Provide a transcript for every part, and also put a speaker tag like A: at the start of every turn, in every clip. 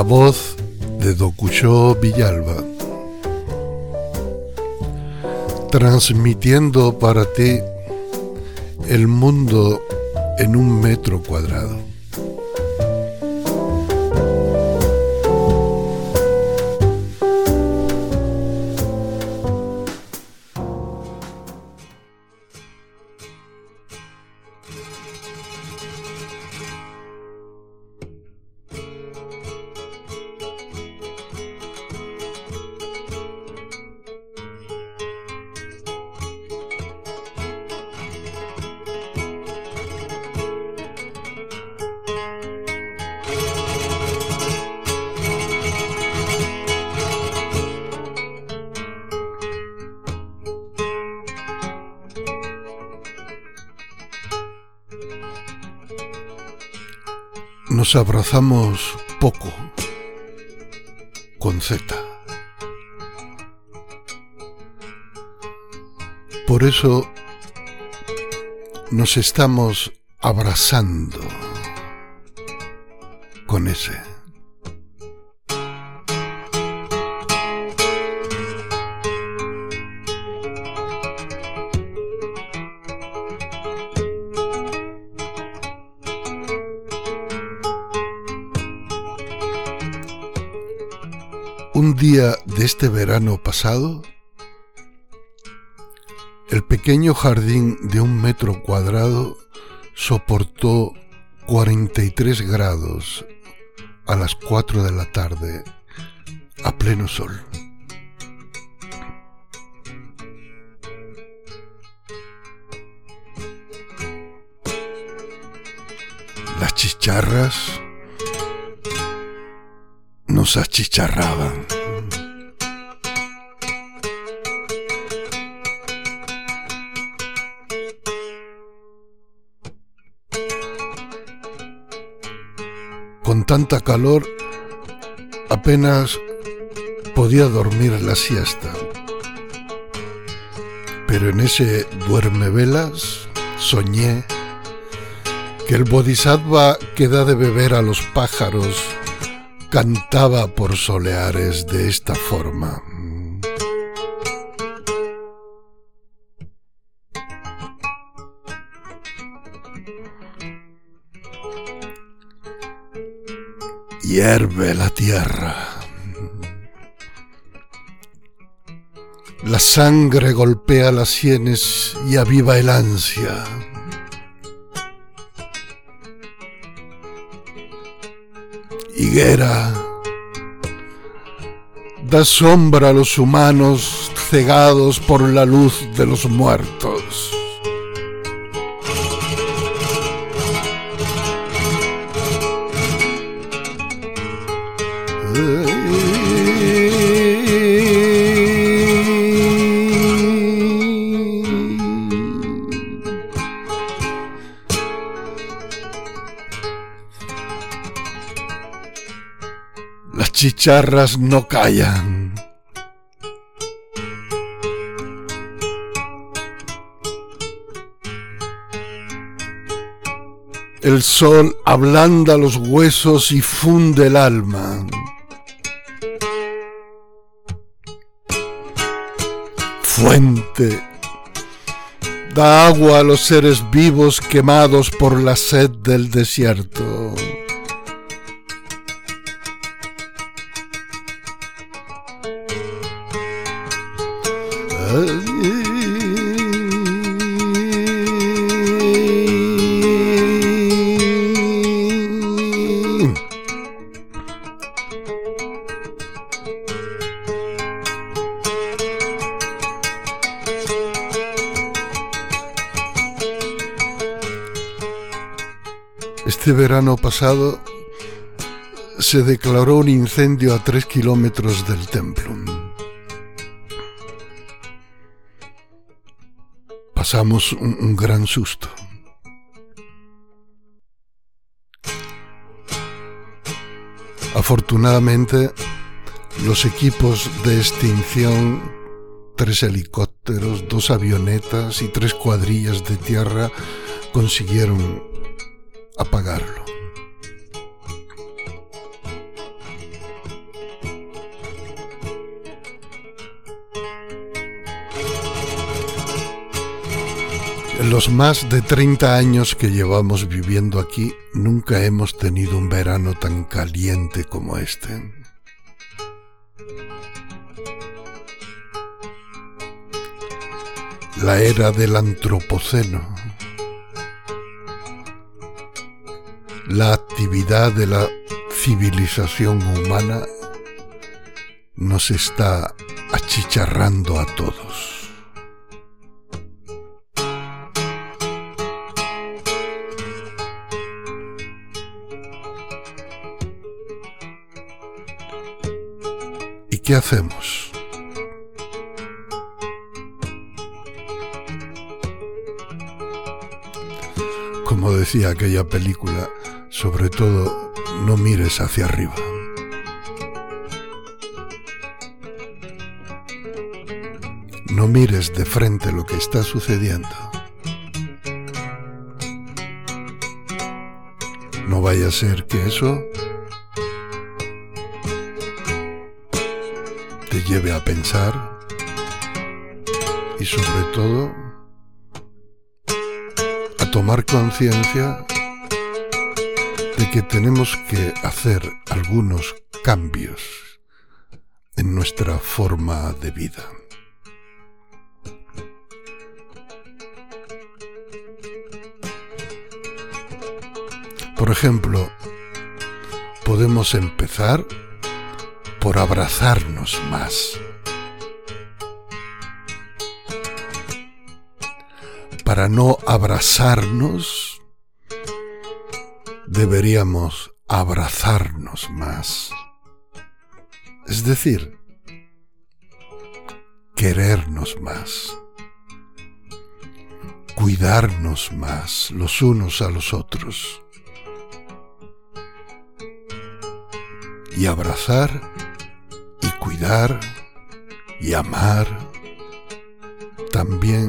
A: La voz de Dokuyo Villalba, transmitiendo para ti el mundo en un metro cuadrado. Nos abrazamos poco con Z. Por eso nos estamos abrazando con ese. Un día de este verano pasado, el pequeño jardín de un metro cuadrado soportó 43 grados a las 4 de la tarde a pleno sol. Las chicharras nos achicharraban. Con tanta calor apenas podía dormir la siesta. Pero en ese duerme velas soñé que el bodhisattva que da de beber a los pájaros cantaba por soleares de esta forma. Hierve la tierra. La sangre golpea las sienes y aviva el ansia. Da sombra a los humanos cegados por la luz de los muertos. Chicharras no callan. El sol ablanda los huesos y funde el alma. Fuente, da agua a los seres vivos quemados por la sed del desierto. Este verano pasado se declaró un incendio a tres kilómetros del templo. Pasamos un, un gran susto. Afortunadamente, los equipos de extinción, tres helicópteros, dos avionetas y tres cuadrillas de tierra consiguieron apagarlo. Los más de 30 años que llevamos viviendo aquí, nunca hemos tenido un verano tan caliente como este. La era del antropoceno. La actividad de la civilización humana nos está achicharrando a todos. Qué hacemos? Como decía aquella película, sobre todo no mires hacia arriba. No mires de frente lo que está sucediendo. No vaya a ser que eso lleve a pensar y sobre todo a tomar conciencia de que tenemos que hacer algunos cambios en nuestra forma de vida. Por ejemplo, podemos empezar por abrazarnos más. Para no abrazarnos, deberíamos abrazarnos más. Es decir, querernos más, cuidarnos más los unos a los otros. y abrazar cuidar y amar también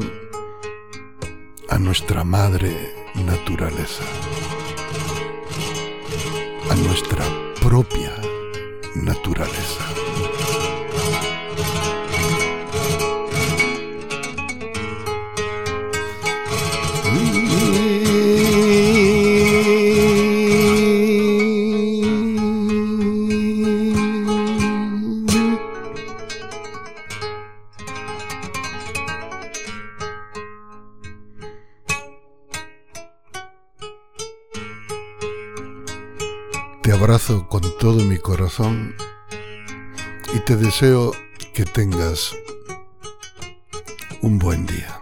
A: a nuestra madre naturaleza, a nuestra propia naturaleza. Con todo mi corazón y te deseo que tengas un buen día.